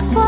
before.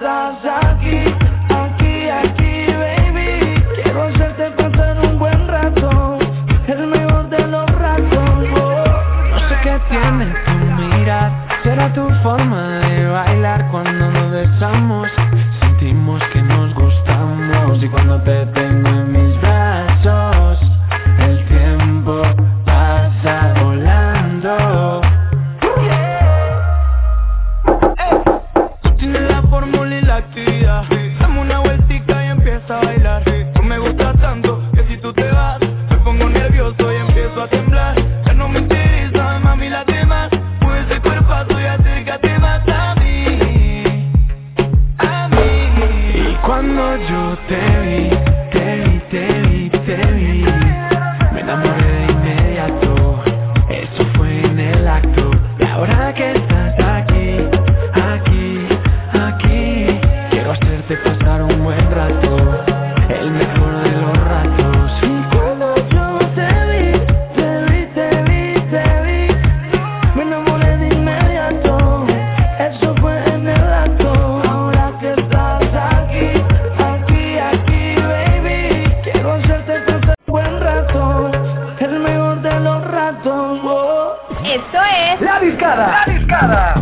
za, za. Las 5 de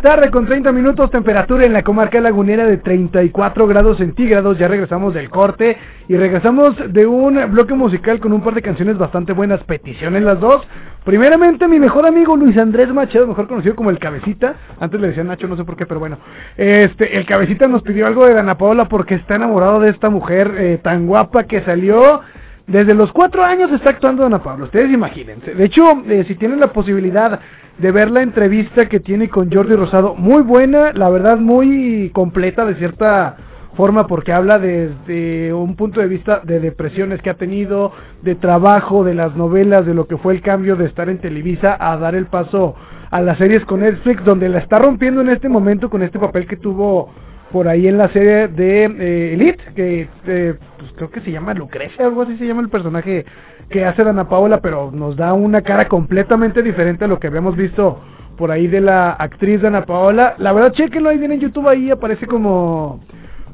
tarde con 30 minutos, temperatura en la comarca lagunera de 34 grados centígrados. Ya regresamos del corte y regresamos de un bloque musical con un par de canciones bastante buenas, peticiones las dos. Primeramente, mi mejor amigo Luis Andrés Machado, mejor conocido como el Cabecita. Antes le decían Nacho, no sé por qué, pero bueno. Este, el Cabecita nos pidió algo de Dana Paola porque está enamorado de esta mujer eh, tan guapa que salió. Desde los cuatro años está actuando Dana Paola, ustedes imagínense. De hecho, eh, si tienen la posibilidad de ver la entrevista que tiene con Jordi Rosado. Muy buena, la verdad muy completa de cierta forma porque habla desde un punto de vista de depresiones que ha tenido, de trabajo, de las novelas, de lo que fue el cambio de estar en Televisa a dar el paso a las series con Netflix, donde la está rompiendo en este momento con este papel que tuvo por ahí en la serie de eh, Elite, que eh, pues creo que se llama Lucrecia, algo así se llama el personaje que hace Dana Paola, pero nos da una cara completamente diferente a lo que habíamos visto por ahí de la actriz Dana Paola. La verdad, chequenlo ahí viene en YouTube, ahí aparece como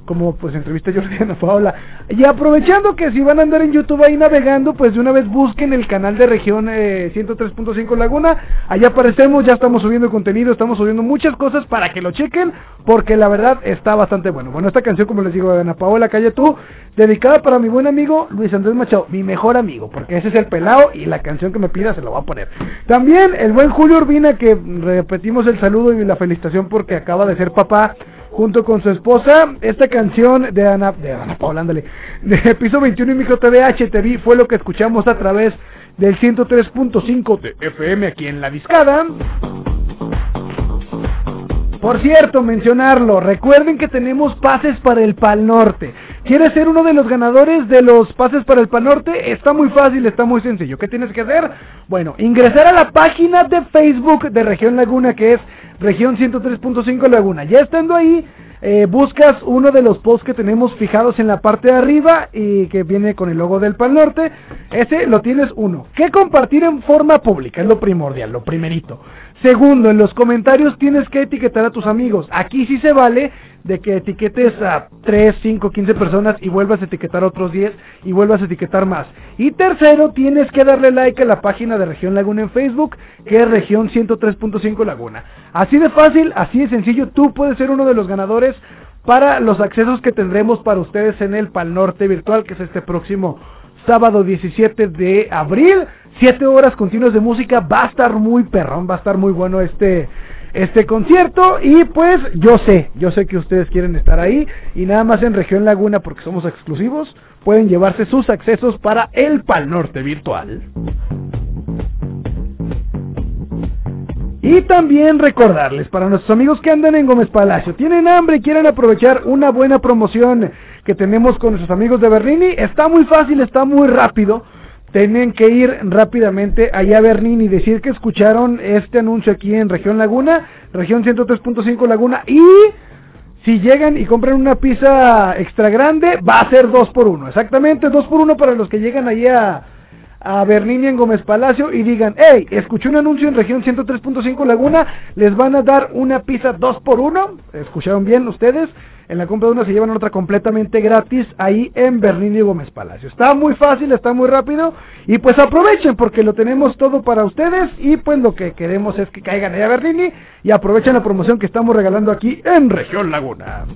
como pues entrevista a Jordi Ana Paola. Y aprovechando que si van a andar en YouTube ahí navegando, pues de una vez busquen el canal de región eh, 103.5 Laguna. Allá aparecemos, ya estamos subiendo contenido, estamos subiendo muchas cosas para que lo chequen, porque la verdad está bastante bueno. Bueno, esta canción, como les digo, de Ana Paola, Calle Tú, dedicada para mi buen amigo Luis Andrés Machado, mi mejor amigo, porque ese es el pelado y la canción que me pida se lo va a poner. También el buen Julio Urbina, que repetimos el saludo y la felicitación porque acaba de ser papá junto con su esposa. Esta canción de Ana, de Ana Paula, de Piso 21 y Micro TV HTV fue lo que escuchamos a través del 103.5 de FM aquí en La Discada. Por cierto, mencionarlo, recuerden que tenemos pases para el Pal Norte. ¿Quieres ser uno de los ganadores de los pases para el Pal Norte? Está muy fácil, está muy sencillo. ¿Qué tienes que hacer? Bueno, ingresar a la página de Facebook de Región Laguna, que es región 103.5 Laguna. Ya estando ahí, eh, buscas uno de los posts que tenemos fijados en la parte de arriba y que viene con el logo del Pal Norte. Ese lo tienes uno. Que compartir en forma pública es lo primordial, lo primerito. Segundo, en los comentarios tienes que etiquetar a tus amigos. Aquí sí se vale de que etiquetes a 3, 5, 15 personas y vuelvas a etiquetar otros 10 y vuelvas a etiquetar más. Y tercero, tienes que darle like a la página de Región Laguna en Facebook, que es Región 103.5 Laguna. Así de fácil, así de sencillo, tú puedes ser uno de los ganadores para los accesos que tendremos para ustedes en el Pal Norte Virtual, que es este próximo sábado 17 de abril. 7 horas continuas de música, va a estar muy perrón, va a estar muy bueno este este concierto y pues yo sé, yo sé que ustedes quieren estar ahí y nada más en región Laguna porque somos exclusivos pueden llevarse sus accesos para el Pal Norte virtual. Y también recordarles para nuestros amigos que andan en Gómez Palacio, tienen hambre y quieren aprovechar una buena promoción que tenemos con nuestros amigos de Bernini, está muy fácil, está muy rápido. Tienen que ir rápidamente allá a Bernini y decir que escucharon este anuncio aquí en Región Laguna, región 103.5 Laguna y si llegan y compran una pizza extra grande, va a ser 2 por 1 Exactamente, 2 por 1 para los que llegan allí a, a Bernini en Gómez Palacio y digan, hey, escuché un anuncio en región 103.5 Laguna, les van a dar una pizza 2 por 1 ¿Escucharon bien ustedes? En la compra de una se llevan otra completamente gratis ahí en Bernini Gómez Palacio. Está muy fácil, está muy rápido y pues aprovechen porque lo tenemos todo para ustedes y pues lo que queremos es que caigan allá a Bernini y aprovechen la promoción que estamos regalando aquí en Región Laguna.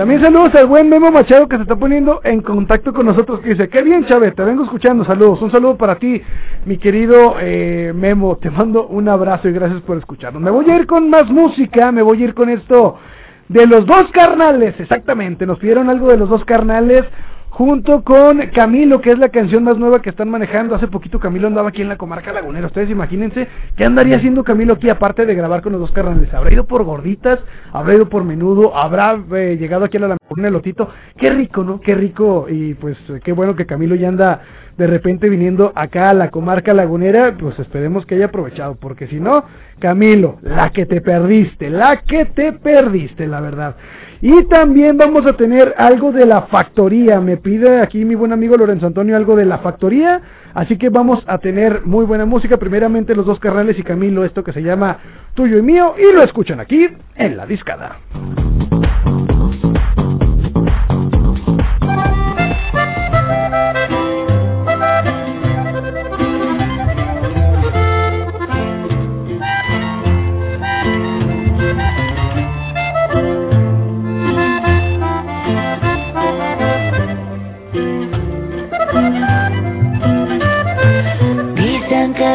También saludos al buen Memo Machado que se está poniendo en contacto con nosotros. Que dice, qué bien, Chávez, te vengo escuchando. Saludos, un saludo para ti, mi querido eh, Memo. Te mando un abrazo y gracias por escucharnos. Me voy a ir con más música, me voy a ir con esto de los dos carnales. Exactamente, nos pidieron algo de los dos carnales junto con Camilo, que es la canción más nueva que están manejando. Hace poquito Camilo andaba aquí en la comarca lagunera. Ustedes imagínense qué andaría haciendo Camilo aquí, aparte de grabar con los dos carnales. Habrá ido por gorditas, habrá ido por menudo, habrá eh, llegado aquí a la el lotito. Qué rico, ¿no? Qué rico. Y pues qué bueno que Camilo ya anda de repente viniendo acá a la comarca lagunera. Pues esperemos que haya aprovechado, porque si no, Camilo, la que te perdiste, la que te perdiste, la verdad. Y también vamos a tener algo de la factoría. Me pide aquí mi buen amigo Lorenzo Antonio algo de la factoría. Así que vamos a tener muy buena música. Primeramente los dos carnales y Camilo, esto que se llama Tuyo y Mío. Y lo escuchan aquí en la discada.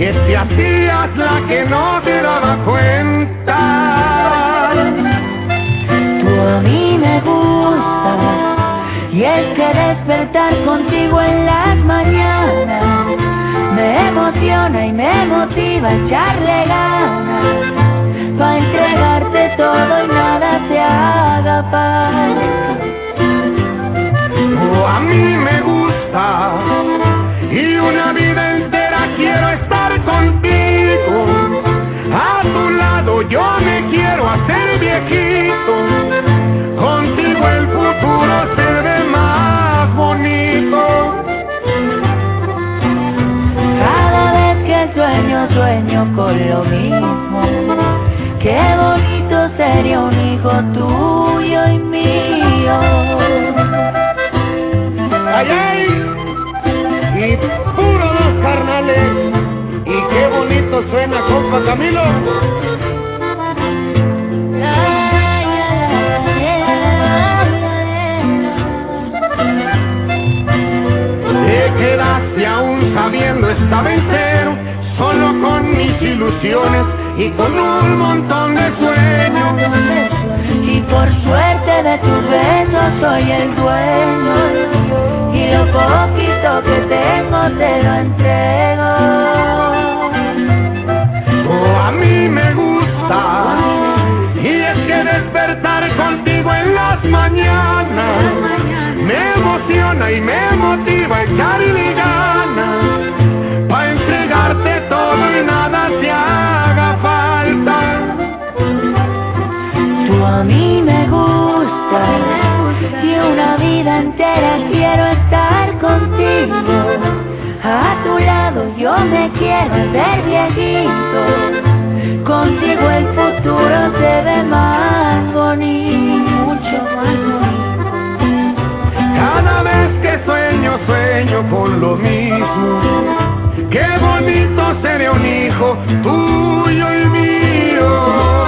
que si hacías la que no te daba cuenta. Tú a mí me gusta y es que despertar contigo en las mañanas me emociona y me motiva a echarle ganas para entregarte todo y nada te haga falta. Tú a mí me gusta y una vida entera quiero estar yo me quiero hacer viejito. Contigo el futuro se ve más bonito. Cada vez que sueño, sueño con lo mismo. Qué bonito sería un hijo tuyo y mío. Ay, ay, y puro dos carnales. Y qué bonito suena, compa Camilo. Te quedaste aún sabiendo estaba entero, solo con mis ilusiones y con un montón de sueños. Y por suerte de tus besos soy el dueño. Y lo poquito que tengo te lo entrego. Oh, a mí me gusta. Despertar contigo en las mañanas me emociona y me motiva a echarle ganas. para entregarte todo y nada te haga falta. Tú a mí me gusta y una vida entera quiero estar contigo. yo me quiero hacer viejito. Contigo el futuro se ve más bonito, mucho más bonito. Cada vez que sueño, sueño con lo mismo. Qué bonito sería un hijo tuyo y mío.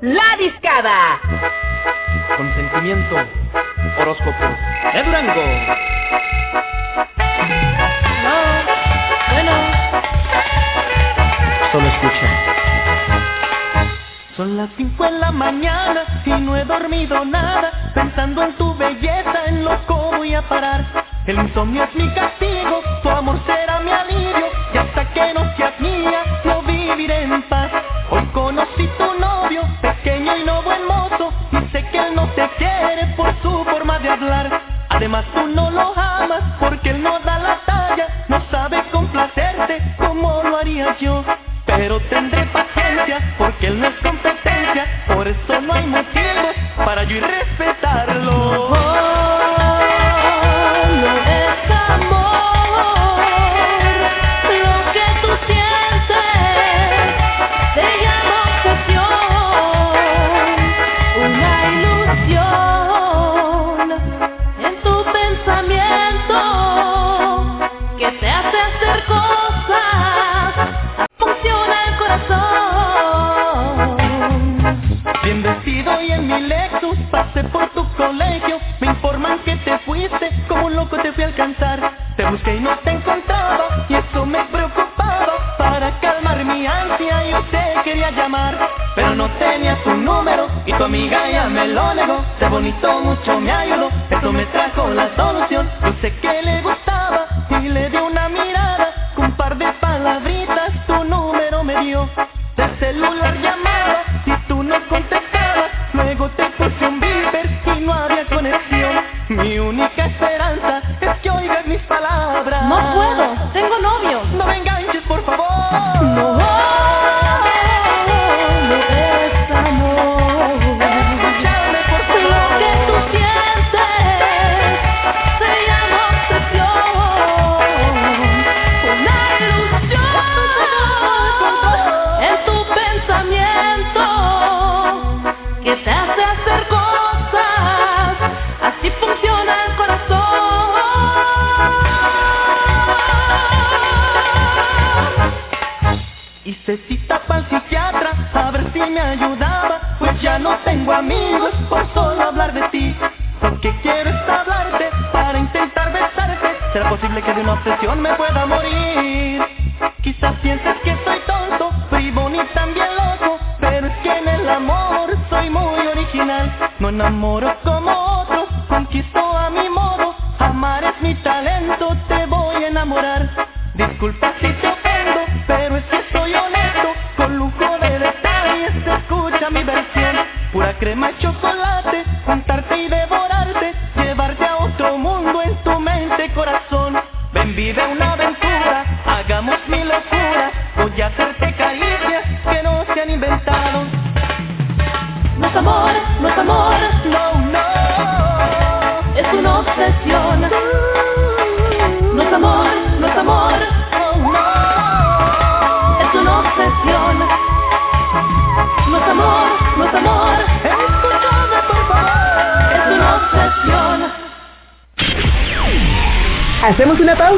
La discada. Consentimiento. Horóscopos. De Durango. Solo escucha. Son las cinco en la mañana y no he dormido nada, pensando en tu belleza, en lo que voy a parar. El insomnio es mi castigo, tu amor será Además tú no lo amas llamar. Pero no tenía tu número y tu amiga ya me lo negó. De bonito mucho me ayudó, eso me trajo la solución. Yo sé que le gustaba y le di una mirada. No enamoro como otros, conquisto a mi modo. Amar es mi talento, te voy a enamorar. Disculpa si te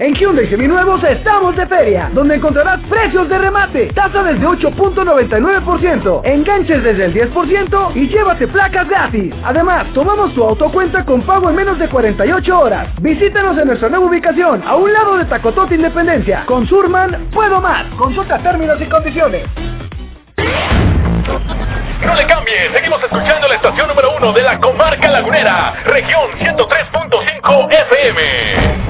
En Hyundai Seminuevos estamos de feria, donde encontrarás precios de remate, tasa desde 8.99%, enganches desde el 10% y llévate placas gratis. Además, tomamos tu autocuenta con pago en menos de 48 horas. Visítanos en nuestra nueva ubicación, a un lado de Tacotote Independencia. Con Surman, puedo más. Consulta términos y condiciones. No le cambie, seguimos escuchando la estación número uno de la comarca lagunera, región 103.5 FM.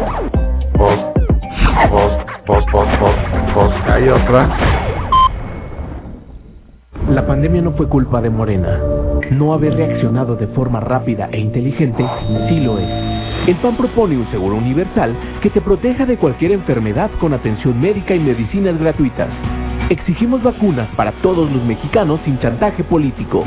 Pos, pos, pos, pos, pos, pos, hay otra. La pandemia no fue culpa de Morena. No haber reaccionado de forma rápida e inteligente sí lo es. El PAN propone un seguro universal que te proteja de cualquier enfermedad con atención médica y medicinas gratuitas. Exigimos vacunas para todos los mexicanos sin chantaje político.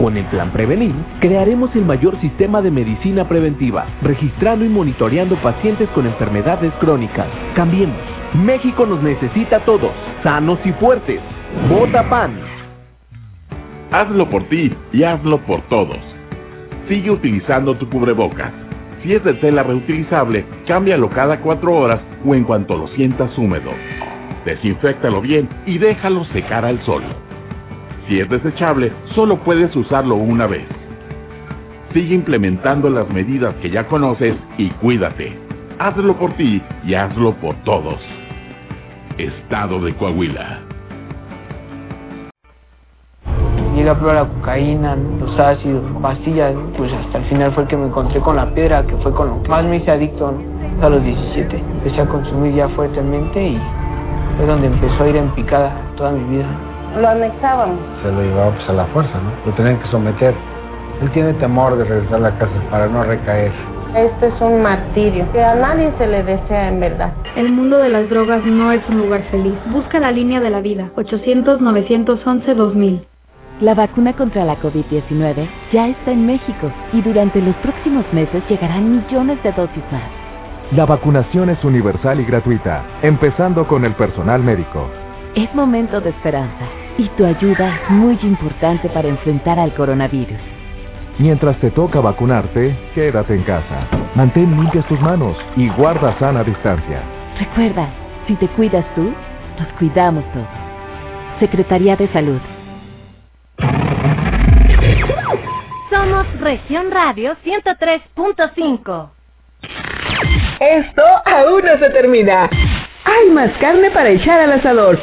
Con el plan Prevenir, crearemos el mayor sistema de medicina preventiva, registrando y monitoreando pacientes con enfermedades crónicas. Cambiemos. México nos necesita a todos, sanos y fuertes. Vota PAN. Hazlo por ti y hazlo por todos. Sigue utilizando tu cubrebocas. Si es de tela reutilizable, cámbialo cada cuatro horas o en cuanto lo sientas húmedo. Desinféctalo bien y déjalo secar al sol. Si es desechable, solo puedes usarlo una vez. Sigue implementando las medidas que ya conoces y cuídate. Hazlo por ti y hazlo por todos. Estado de Coahuila. Llegué a probar la cocaína, los ácidos, pastillas, pues hasta el final fue el que me encontré con la piedra, que fue con lo que más me hice adicto a los 17. Empecé a consumir ya fuertemente y fue donde empezó a ir en picada toda mi vida. Lo anexaban. Se lo llevaba pues a la fuerza, ¿no? Lo tenían que someter. Él tiene temor de regresar a la casa para no recaer. Este es un martirio que a nadie se le desea en verdad. El mundo de las drogas no es un lugar feliz. Busca la línea de la vida. 800-911-2000. La vacuna contra la COVID-19 ya está en México y durante los próximos meses llegarán millones de dosis más. La vacunación es universal y gratuita, empezando con el personal médico. Es momento de esperanza y tu ayuda es muy importante para enfrentar al coronavirus. Mientras te toca vacunarte, quédate en casa. Mantén limpias tus manos y guarda sana distancia. Recuerda, si te cuidas tú, nos cuidamos todos. Secretaría de Salud. Somos Región Radio 103.5. Esto aún no se termina. Hay más carne para echar al asador.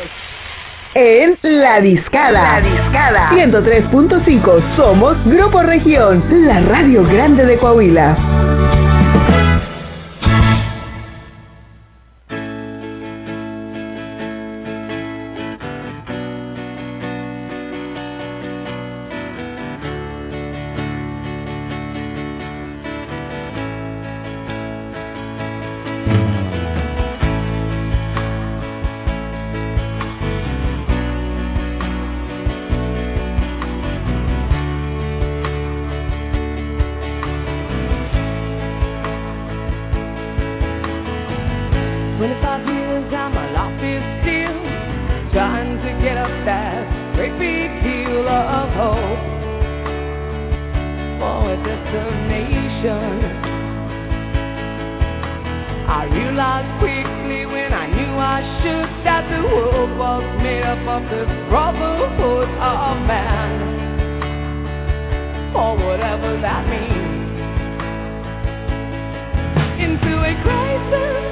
En La Discada. La Discada. 103.5. Somos Grupo Región, la radio grande de Coahuila. To get up that great big hill of hope for a destination. I realized quickly when I knew I should that the world was made up of the brotherhood of man, or whatever that means. Into a crisis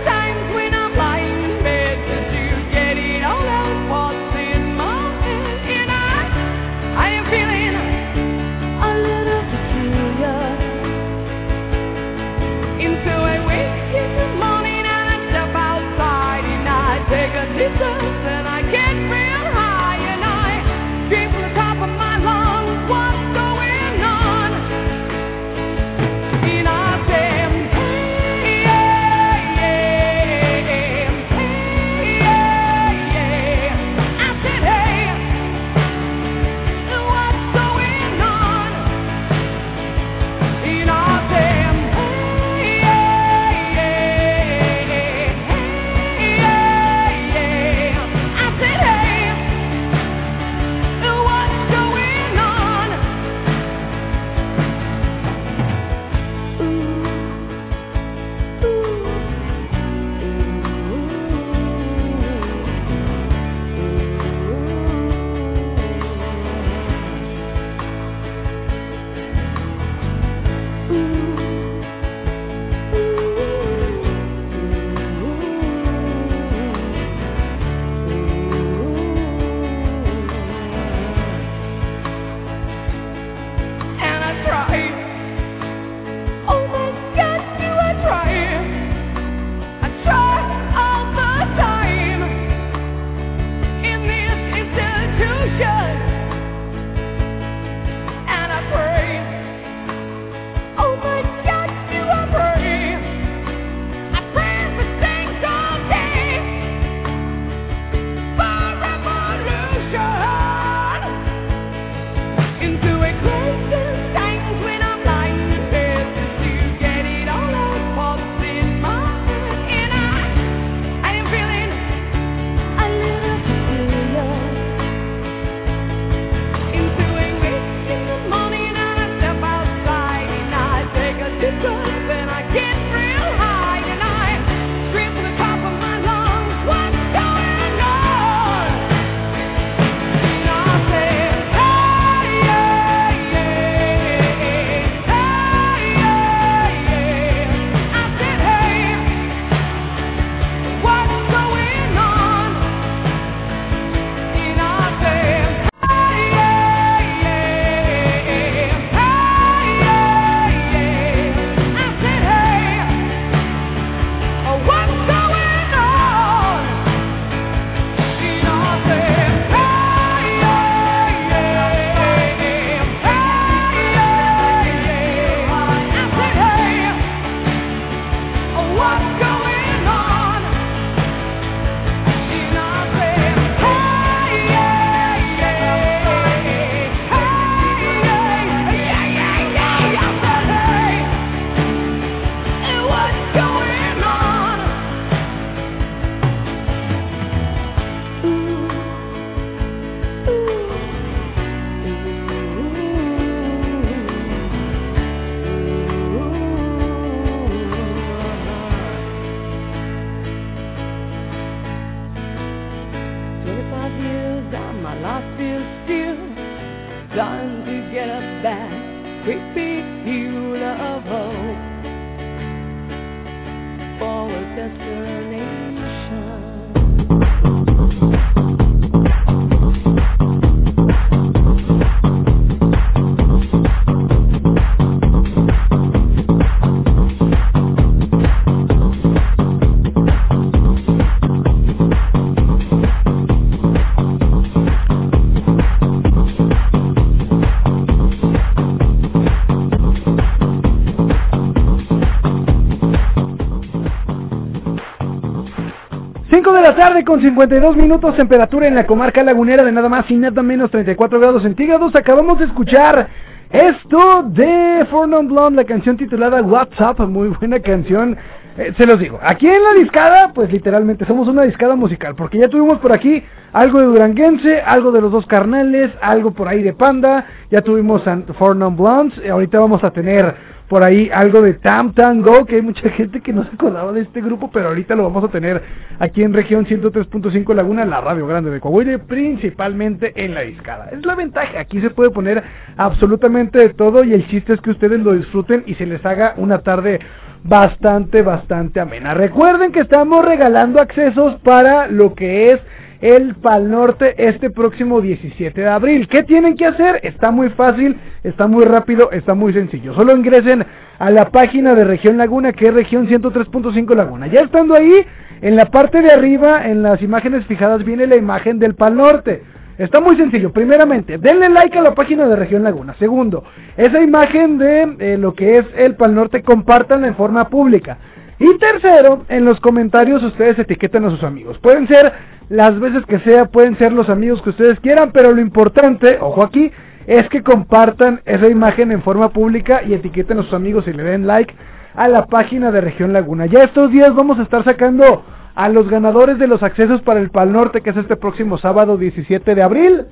de la tarde con 52 minutos, temperatura en la comarca lagunera de nada más y nada menos 34 grados centígrados. Acabamos de escuchar esto de Four Non Blonde, la canción titulada WhatsApp, muy buena canción. Eh, se los digo, aquí en la discada, pues literalmente somos una discada musical, porque ya tuvimos por aquí algo de Duranguense, algo de los dos carnales, algo por ahí de Panda, ya tuvimos a Four Non Blondes, y ahorita vamos a tener por ahí algo de Tam Tam Go, que hay mucha gente que no se acordaba de este grupo, pero ahorita lo vamos a tener aquí en región 103.5 Laguna, la radio grande de Coahuila, principalmente en la discada. Es la ventaja, aquí se puede poner absolutamente de todo y el chiste es que ustedes lo disfruten y se les haga una tarde bastante, bastante amena. Recuerden que estamos regalando accesos para lo que es el Pal Norte este próximo 17 de abril. ¿Qué tienen que hacer? Está muy fácil, está muy rápido, está muy sencillo. Solo ingresen a la página de Región Laguna, que es región 103.5 Laguna. Ya estando ahí, en la parte de arriba, en las imágenes fijadas, viene la imagen del Pal Norte. Está muy sencillo. Primeramente, denle like a la página de Región Laguna. Segundo, esa imagen de eh, lo que es el Pal Norte, compártanla en forma pública. Y tercero, en los comentarios ustedes etiquetan a sus amigos. Pueden ser las veces que sea, pueden ser los amigos que ustedes quieran, pero lo importante, ojo aquí, es que compartan esa imagen en forma pública y etiqueten a sus amigos y le den like a la página de Región Laguna. Ya estos días vamos a estar sacando a los ganadores de los accesos para el Pal Norte, que es este próximo sábado 17 de abril.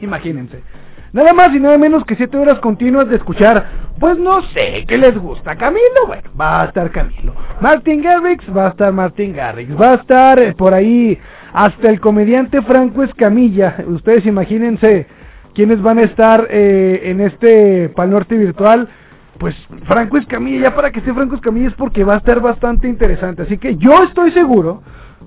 Imagínense. Nada más y nada menos que 7 horas continuas de escuchar, pues no sé, ¿qué les gusta? Camilo, bueno, va a estar Camilo. Martin Garrix, va a estar Martin Garrix. Va a estar eh, por ahí hasta el comediante Franco Escamilla. Ustedes imagínense quiénes van a estar eh, en este Pal Norte virtual. Pues Franco Escamilla, ya para que esté Franco Escamilla es porque va a estar bastante interesante. Así que yo estoy seguro,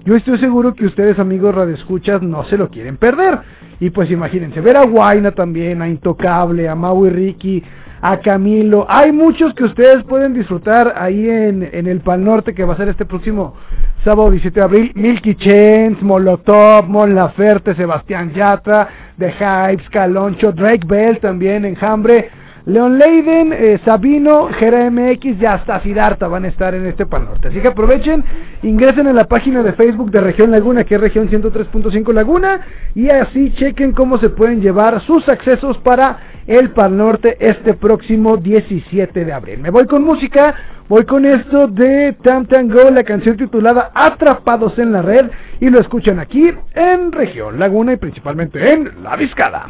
yo estoy seguro que ustedes amigos radioescuchas no se lo quieren perder. Y pues imagínense, ver a Guaina también, a Intocable, a Mau y Ricky, a Camilo. Hay muchos que ustedes pueden disfrutar ahí en, en el Pal Norte que va a ser este próximo sábado 17 de abril. Milky Chance, Molotov, Mon Laferte, Sebastián Yatra, The Hypes, Caloncho, Drake Bell también, Enjambre. Leon Leiden, eh, Sabino, Gera MX y hasta Sidarta van a estar en este Pal Norte. Así que aprovechen, ingresen a la página de Facebook de Región Laguna, que es región 103.5 Laguna, y así chequen cómo se pueden llevar sus accesos para el Pal Norte este próximo 17 de abril. Me voy con música, voy con esto de Tam Go, la canción titulada Atrapados en la Red, y lo escuchan aquí en Región Laguna y principalmente en La Vizcada.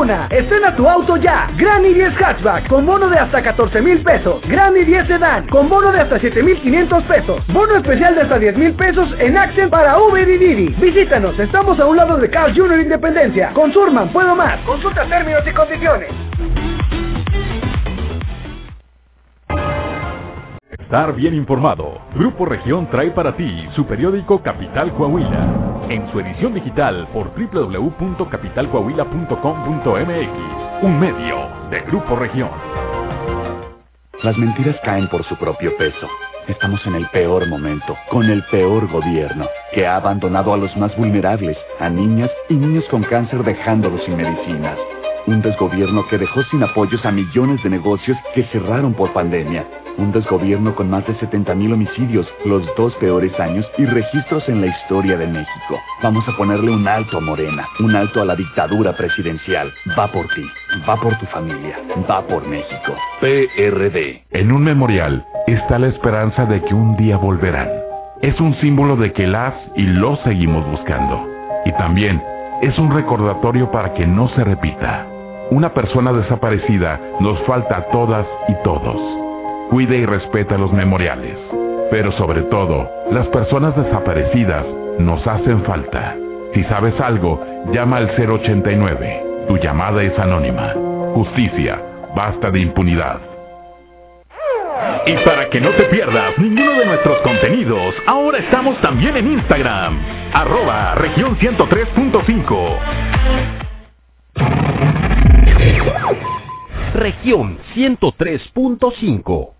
Laguna, estrena tu auto ya. Granny 10 Hatchback con bono de hasta 14 mil pesos. Granny 10 Sedan con bono de hasta 7 mil 500 pesos. Bono especial de hasta 10 mil pesos en Accent para Uber y Didi. Visítanos, estamos a un lado de Carl Jr. Independencia. Con Surman, puedo más. Consulta términos y condiciones. Estar bien informado. Grupo Región trae para ti su periódico Capital Coahuila. En su edición digital por www.capitalcoahuila.com.mx. Un medio de Grupo Región. Las mentiras caen por su propio peso. Estamos en el peor momento, con el peor gobierno, que ha abandonado a los más vulnerables, a niñas y niños con cáncer dejándolos sin medicinas. Un desgobierno que dejó sin apoyos a millones de negocios que cerraron por pandemia. Un desgobierno con más de 70 mil homicidios, los dos peores años y registros en la historia de México. Vamos a ponerle un alto a Morena, un alto a la dictadura presidencial. Va por ti, va por tu familia, va por México. PRD. En un memorial está la esperanza de que un día volverán. Es un símbolo de que las y los seguimos buscando. Y también es un recordatorio para que no se repita. Una persona desaparecida nos falta a todas y todos. Cuide y respeta los memoriales. Pero sobre todo, las personas desaparecidas nos hacen falta. Si sabes algo, llama al 089. Tu llamada es anónima. Justicia. Basta de impunidad. Y para que no te pierdas ninguno de nuestros contenidos, ahora estamos también en Instagram, arroba región 103.5. Región 103.5.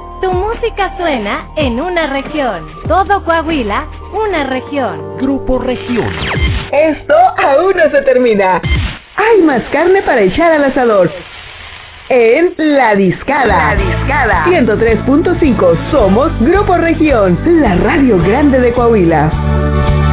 Tu música suena en una región. Todo Coahuila, una región. Grupo Región. Esto aún no se termina. Hay más carne para echar al asador. En La Discada. La Discada. 103.5. Somos Grupo Región, la radio grande de Coahuila.